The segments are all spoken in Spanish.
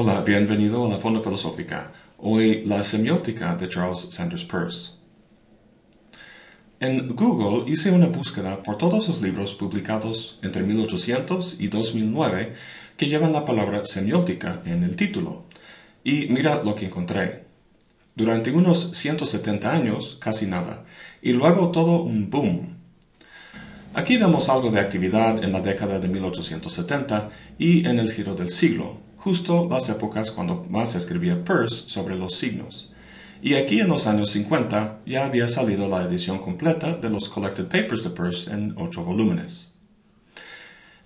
Hola, bienvenido a la Fonda Filosófica. Hoy la semiótica de Charles Sanders Peirce. En Google hice una búsqueda por todos los libros publicados entre 1800 y 2009 que llevan la palabra semiótica en el título. Y mira lo que encontré. Durante unos 170 años, casi nada. Y luego todo un boom. Aquí vemos algo de actividad en la década de 1870 y en el giro del siglo, justo las épocas cuando más escribía Peirce sobre los signos. Y aquí en los años 50 ya había salido la edición completa de los Collected Papers de Peirce en ocho volúmenes.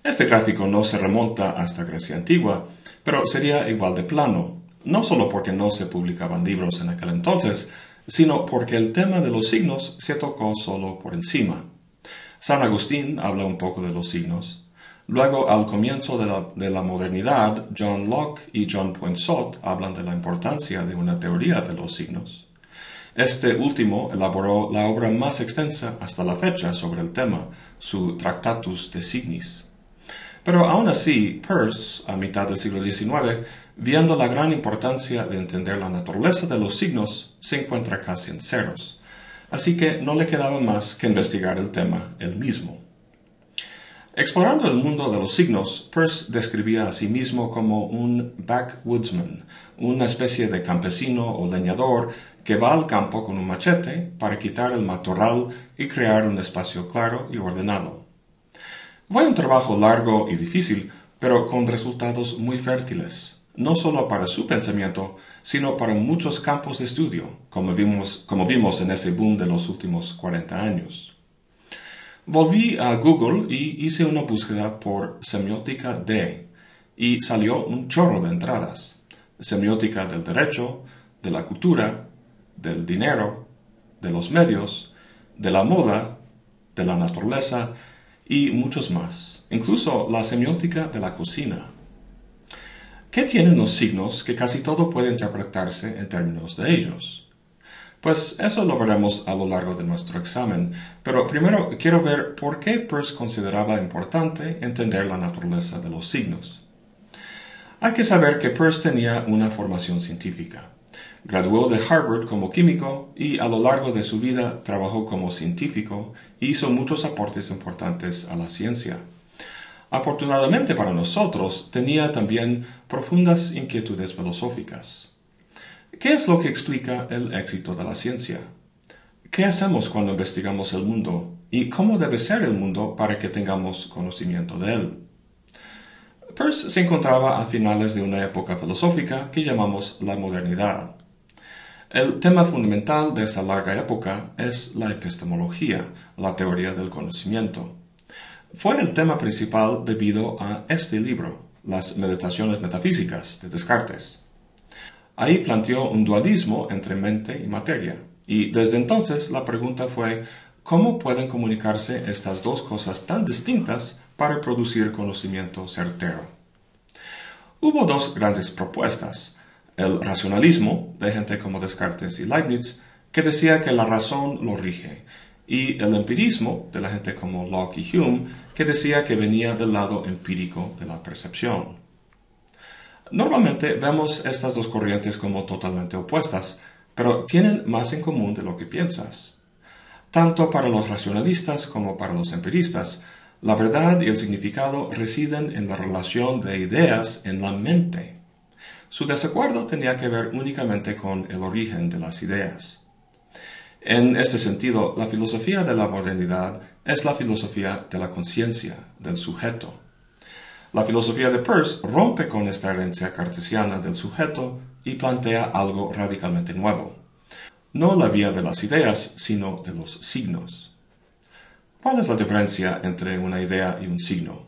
Este gráfico no se remonta hasta Grecia antigua, pero sería igual de plano, no solo porque no se publicaban libros en aquel entonces, sino porque el tema de los signos se tocó solo por encima. San Agustín habla un poco de los signos, Luego, al comienzo de la, modernidad, John Locke y John Poinsot hablan de la importancia de una teoría de los signos. Este último elaboró la obra más extensa hasta la fecha sobre el tema, su Tractatus de Signis. Pero aún así, Peirce, a mitad del siglo XIX, viendo la gran importancia de entender la naturaleza de los signos, se encuentra casi en ceros. Así que no le quedaba más que investigar el tema él mismo. Explorando el mundo de los signos, Peirce describía a sí mismo como un backwoodsman, una especie de campesino o leñador que va al campo con un machete para quitar el matorral y crear un espacio claro y ordenado. Fue un trabajo largo y difícil, pero con resultados muy fértiles, no solo para su pensamiento, sino para muchos campos de estudio, como vimos, como vimos en ese boom de los últimos 40 años. Volví a Google y hice una búsqueda por semiótica de y salió un chorro de entradas. Semiótica del derecho, de la cultura, del dinero, de los medios, de la moda, de la naturaleza y muchos más. Incluso la semiótica de la cocina. ¿Qué tienen los signos que casi todo puede interpretarse en términos de ellos? Pues eso lo veremos a lo largo de nuestro examen, pero primero quiero ver por qué Peirce consideraba importante entender la naturaleza de los signos. Hay que saber que Peirce tenía una formación científica. Graduó de Harvard como químico y a lo largo de su vida trabajó como científico e hizo muchos aportes importantes a la ciencia. Afortunadamente para nosotros, tenía también profundas inquietudes filosóficas. ¿Qué es lo que explica el éxito de la ciencia? ¿Qué hacemos cuando investigamos el mundo? ¿Y cómo debe ser el mundo para que tengamos conocimiento de él? Peirce se encontraba a finales de una época filosófica que llamamos la modernidad. El tema fundamental de esa larga época es la epistemología, la teoría del conocimiento. Fue el tema principal debido a este libro, Las Meditaciones Metafísicas de Descartes. Ahí planteó un dualismo entre mente y materia. Y desde entonces la pregunta fue, ¿cómo pueden comunicarse estas dos cosas tan distintas para producir conocimiento certero? Hubo dos grandes propuestas. El racionalismo, de gente como Descartes y Leibniz, que decía que la razón lo rige, y el empirismo, de la gente como Locke y Hume, que decía que venía del lado empírico de la percepción. Normalmente vemos estas dos corrientes como totalmente opuestas, pero tienen más en común de lo que piensas. Tanto para los racionalistas como para los empiristas, la verdad y el significado residen en la relación de ideas en la mente. Su desacuerdo tenía que ver únicamente con el origen de las ideas. En este sentido, la filosofía de la modernidad es la filosofía de la conciencia, del sujeto. La filosofía de Peirce rompe con esta herencia cartesiana del sujeto y plantea algo radicalmente nuevo. No la vía de las ideas, sino de los signos. ¿Cuál es la diferencia entre una idea y un signo?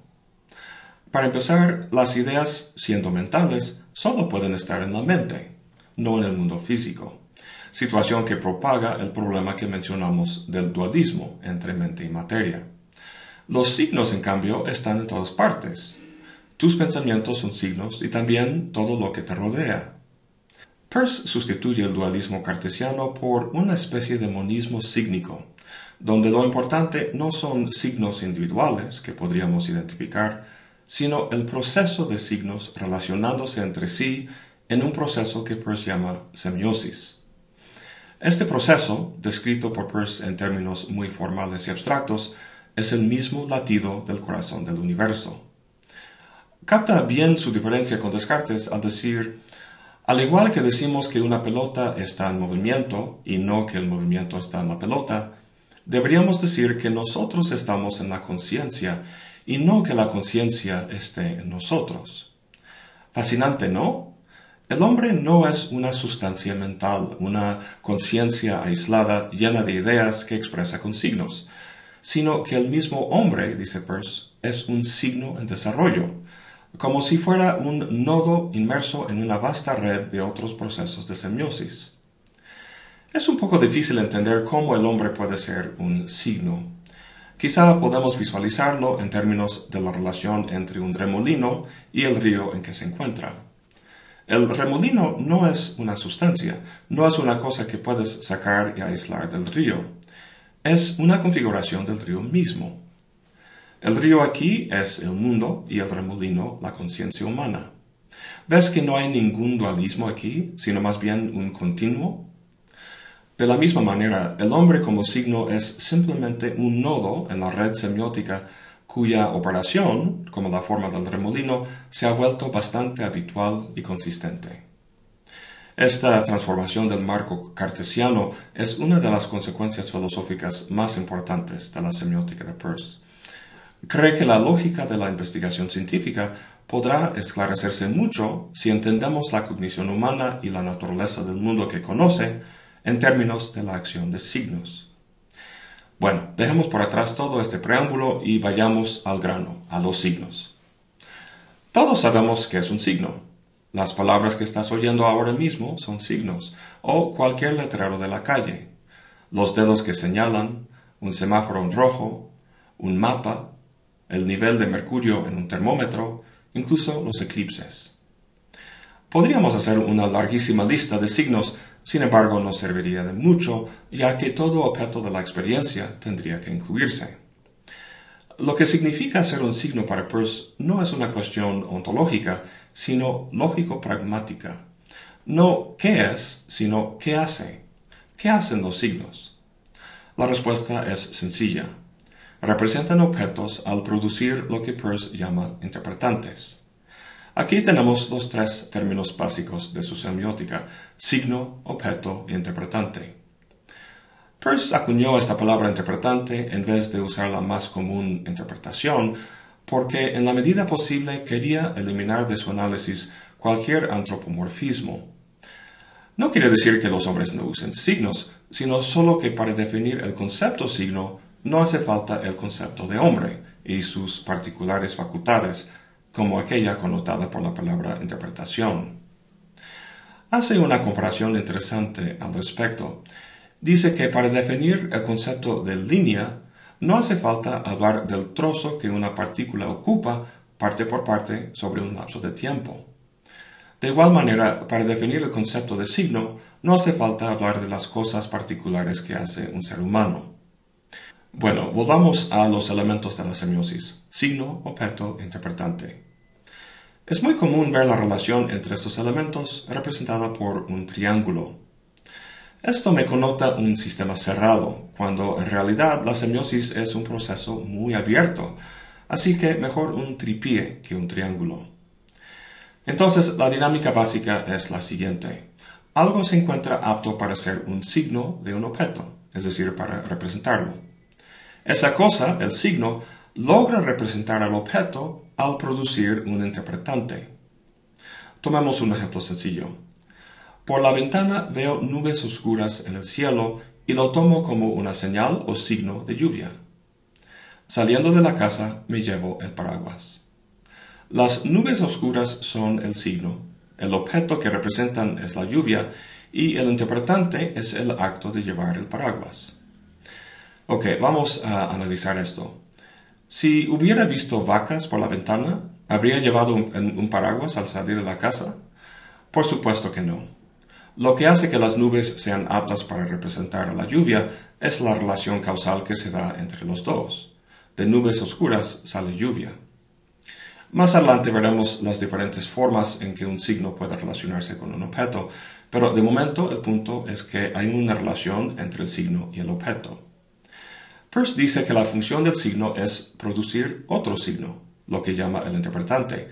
Para empezar, las ideas, siendo mentales, solo pueden estar en la mente, no en el mundo físico, situación que propaga el problema que mencionamos del dualismo entre mente y materia. Los signos, en cambio, están en todas partes, tus pensamientos son signos y también todo lo que te rodea. Peirce sustituye el dualismo cartesiano por una especie de monismo sígnico, donde lo importante no son signos individuales que podríamos identificar, sino el proceso de signos relacionándose entre sí en un proceso que Peirce llama semiosis. Este proceso, descrito por Peirce en términos muy formales y abstractos, es el mismo latido del corazón del universo. Capta bien su diferencia con Descartes al decir, al igual que decimos que una pelota está en movimiento y no que el movimiento está en la pelota, deberíamos decir que nosotros estamos en la conciencia y no que la conciencia esté en nosotros. Fascinante, ¿no? El hombre no es una sustancia mental, una conciencia aislada llena de ideas que expresa con signos, sino que el mismo hombre, dice Peirce, es un signo en desarrollo, como si fuera un nodo inmerso en una vasta red de otros procesos de semiosis. Es un poco difícil entender cómo el hombre puede ser un signo. Quizá podemos visualizarlo en términos de la relación entre un remolino y el río en que se encuentra. El remolino no es una sustancia, no es una cosa que puedes sacar y aislar del río. Es una configuración del río mismo. El río aquí es el mundo y el remolino la conciencia humana. ¿Ves que no hay ningún dualismo aquí, sino más bien un continuo? De la misma manera, el hombre como signo es simplemente un nodo en la red semiótica cuya operación, como la forma del remolino, se ha vuelto bastante habitual y consistente. Esta transformación del marco cartesiano es una de las consecuencias filosóficas más importantes de la semiótica de Peirce. Cree que la lógica de la investigación científica podrá esclarecerse mucho si entendemos la cognición humana y la naturaleza del mundo que conoce en términos de la acción de signos. Bueno, dejemos por atrás todo este preámbulo y vayamos al grano, a los signos. Todos sabemos que es un signo. Las palabras que estás oyendo ahora mismo son signos, o cualquier letrero de la calle. Los dedos que señalan, un semáforo rojo, un mapa, el nivel de mercurio en un termómetro, incluso los eclipses. Podríamos hacer una larguísima lista de signos sin embargo, no serviría de mucho, ya que todo objeto de la experiencia tendría que incluirse. Lo que significa ser un signo para Peirce no es una cuestión ontológica, sino lógico-pragmática. No qué es, sino qué hace. ¿Qué hacen los signos? La respuesta es sencilla. Representan objetos al producir lo que Peirce llama interpretantes. Aquí tenemos los tres términos básicos de su semiótica, signo, objeto e interpretante. Peirce acuñó esta palabra interpretante en vez de usar la más común interpretación, porque en la medida posible quería eliminar de su análisis cualquier antropomorfismo. No quiere decir que los hombres no usen signos, sino solo que para definir el concepto signo no hace falta el concepto de hombre y sus particulares facultades, como aquella connotada por la palabra interpretación. Hace una comparación interesante al respecto. Dice que para definir el concepto de línea no hace falta hablar del trozo que una partícula ocupa parte por parte sobre un lapso de tiempo. De igual manera, para definir el concepto de signo, no hace falta hablar de las cosas particulares que hace un ser humano. Bueno, volvamos a los elementos de la semiosis, signo, objeto, interpretante. Es muy común ver la relación entre estos elementos representada por un triángulo. Esto me connota un sistema cerrado, cuando en realidad la semiosis es un proceso muy abierto, así que mejor un tripié que un triángulo. Entonces, la dinámica básica es la siguiente. Algo se encuentra apto para ser un signo de un objeto, es decir, para representarlo. Esa cosa, el signo, logra representar al objeto al producir un interpretante. Tomemos un ejemplo sencillo. Por la ventana veo nubes oscuras en el cielo y lo tomo como una señal o signo de lluvia. Saliendo de la casa me llevo el paraguas. Las nubes oscuras son el signo, el objeto que representan es la lluvia y el interpretante es el acto de llevar el paraguas. Ok, vamos a analizar esto. Si hubiera visto vacas por la ventana, ¿habría llevado un, paraguas al salir de la casa? Por supuesto que no. Lo que hace que las nubes sean aptas para representar a la lluvia es la relación causal que se da entre los dos. De nubes oscuras sale lluvia. Más adelante veremos las diferentes formas en que un signo puede relacionarse con un objeto, pero de momento el punto es que hay una relación entre el signo y el objeto. Peirce dice que la función del signo es producir otro signo, lo que llama el interpretante,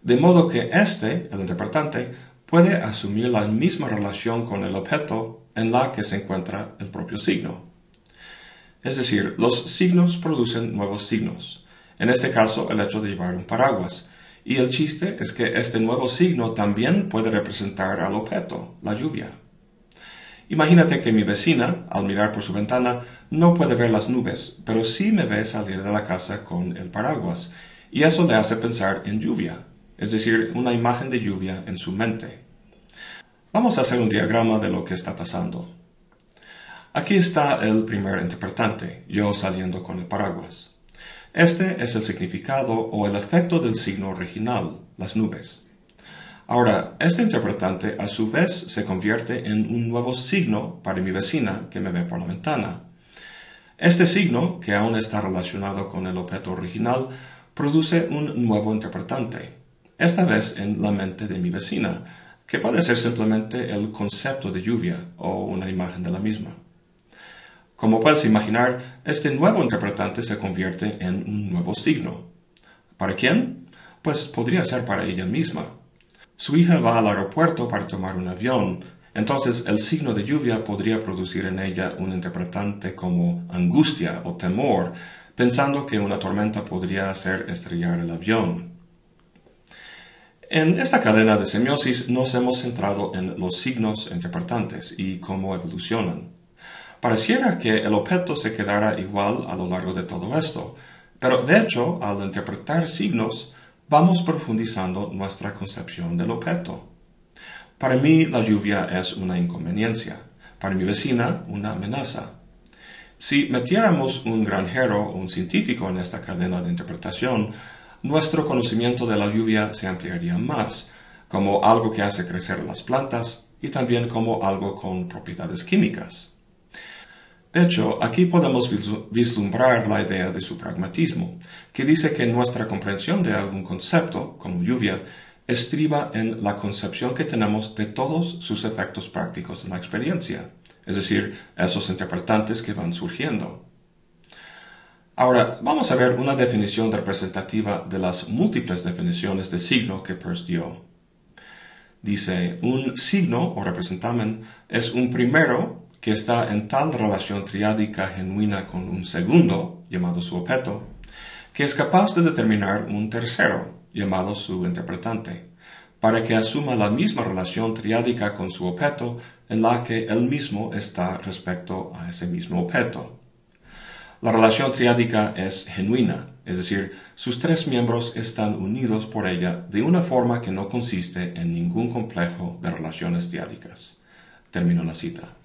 de modo que éste, el interpretante, puede asumir la misma relación con el objeto en la que se encuentra el propio signo. Es decir, los signos producen nuevos signos, en este caso el hecho de llevar un paraguas, y el chiste es que este nuevo signo también puede representar al objeto, la lluvia. Imagínate que mi vecina, al mirar por su ventana, no puede ver las nubes, pero sí me ve salir de la casa con el paraguas, y eso le hace pensar en lluvia, es decir, una imagen de lluvia en su mente. Vamos a hacer un diagrama de lo que está pasando. Aquí está el primer interpretante, yo saliendo con el paraguas. Este es el significado o el efecto del signo original, las nubes. Ahora, este interpretante a su vez se convierte en un nuevo signo para mi vecina que me ve por la ventana. Este signo, que aún está relacionado con el objeto original, produce un nuevo interpretante, esta vez en la mente de mi vecina, que puede ser simplemente el concepto de lluvia o una imagen de la misma. Como puedes imaginar, este nuevo interpretante se convierte en un nuevo signo. ¿Para quién? Pues podría ser para ella misma. Su hija va al aeropuerto para tomar un avión, entonces el signo de lluvia podría producir en ella un interpretante como angustia o temor, pensando que una tormenta podría hacer estrellar el avión. En esta cadena de semiosis nos hemos centrado en los signos interpretantes y cómo evolucionan. Pareciera que el objeto se quedara igual a lo largo de todo esto, pero de hecho, al interpretar signos, vamos profundizando nuestra concepción del objeto. Para mí la lluvia es una inconveniencia, para mi vecina una amenaza. Si metiéramos un granjero o un científico en esta cadena de interpretación, nuestro conocimiento de la lluvia se ampliaría más, como algo que hace crecer las plantas y también como algo con propiedades químicas. De hecho, aquí podemos vislumbrar la idea de su pragmatismo, que dice que nuestra comprensión de algún concepto, como lluvia, estriba en la concepción que tenemos de todos sus efectos prácticos en la experiencia, es decir, esos interpretantes que van surgiendo. Ahora, vamos a ver una definición representativa de las múltiples definiciones de signo que Peirce dio. Dice, un signo o representamen es un primero que está en tal relación triádica genuina con un segundo, llamado su objeto, que es capaz de determinar un tercero, llamado su interpretante, para que asuma la misma relación triádica con su objeto en la que él mismo está respecto a ese mismo objeto. La relación triádica es genuina, es decir, sus tres miembros están unidos por ella de una forma que no consiste en ningún complejo de relaciones triádicas. Termino la cita.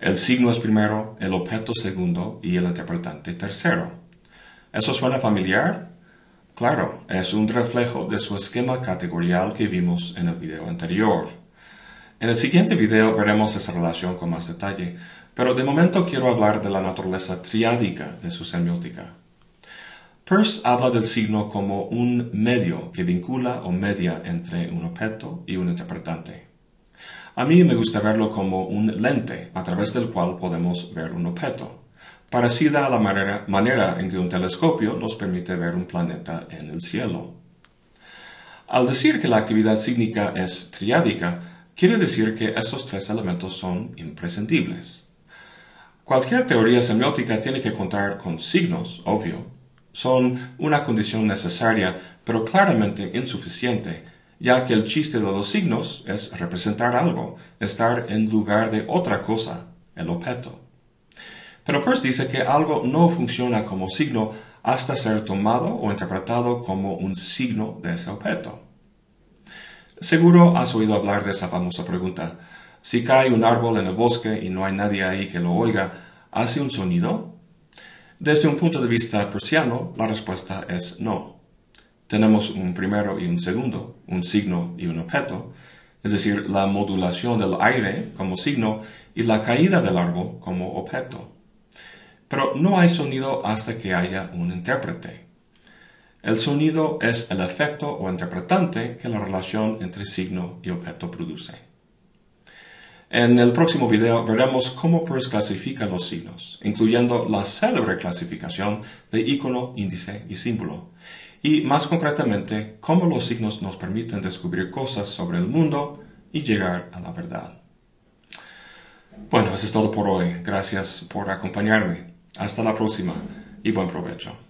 El signo es primero, el objeto segundo y el interpretante tercero. ¿Eso suena familiar? Claro, es un reflejo de su esquema categorial que vimos en el video anterior. En el siguiente video veremos esa relación con más detalle, pero de momento quiero hablar de la naturaleza triádica de su semiótica. Peirce habla del signo como un medio que vincula o media entre un objeto y un interpretante. A mí me gusta verlo como un lente a través del cual podemos ver un objeto, parecida a la manera, en que un telescopio nos permite ver un planeta en el cielo. Al decir que la actividad sígnica es triádica, quiere decir que esos tres elementos son imprescindibles. Cualquier teoría semiótica tiene que contar con signos, obvio. Son una condición necesaria, pero claramente insuficiente ya que el chiste de los signos es representar algo, estar en lugar de otra cosa, el objeto. Pero Peirce dice que algo no funciona como signo hasta ser tomado o interpretado como un signo de ese objeto. Seguro has oído hablar de esa famosa pregunta. Si cae un árbol en el bosque y no hay nadie ahí que lo oiga, ¿hace un sonido? Desde un punto de vista persiano, la respuesta es no tenemos un primero y un segundo, un signo y un objeto, es decir, la modulación del aire como signo y la caída del árbol como objeto. Pero no hay sonido hasta que haya un intérprete. El sonido es el efecto o interpretante que la relación entre signo y objeto produce. En el próximo video veremos cómo Peirce clasifica los signos, incluyendo la célebre clasificación de icono, índice y símbolo, y más concretamente cómo los signos nos permiten descubrir cosas sobre el mundo y llegar a la verdad. Bueno, eso es todo por hoy. Gracias por acompañarme. Hasta la próxima y buen provecho.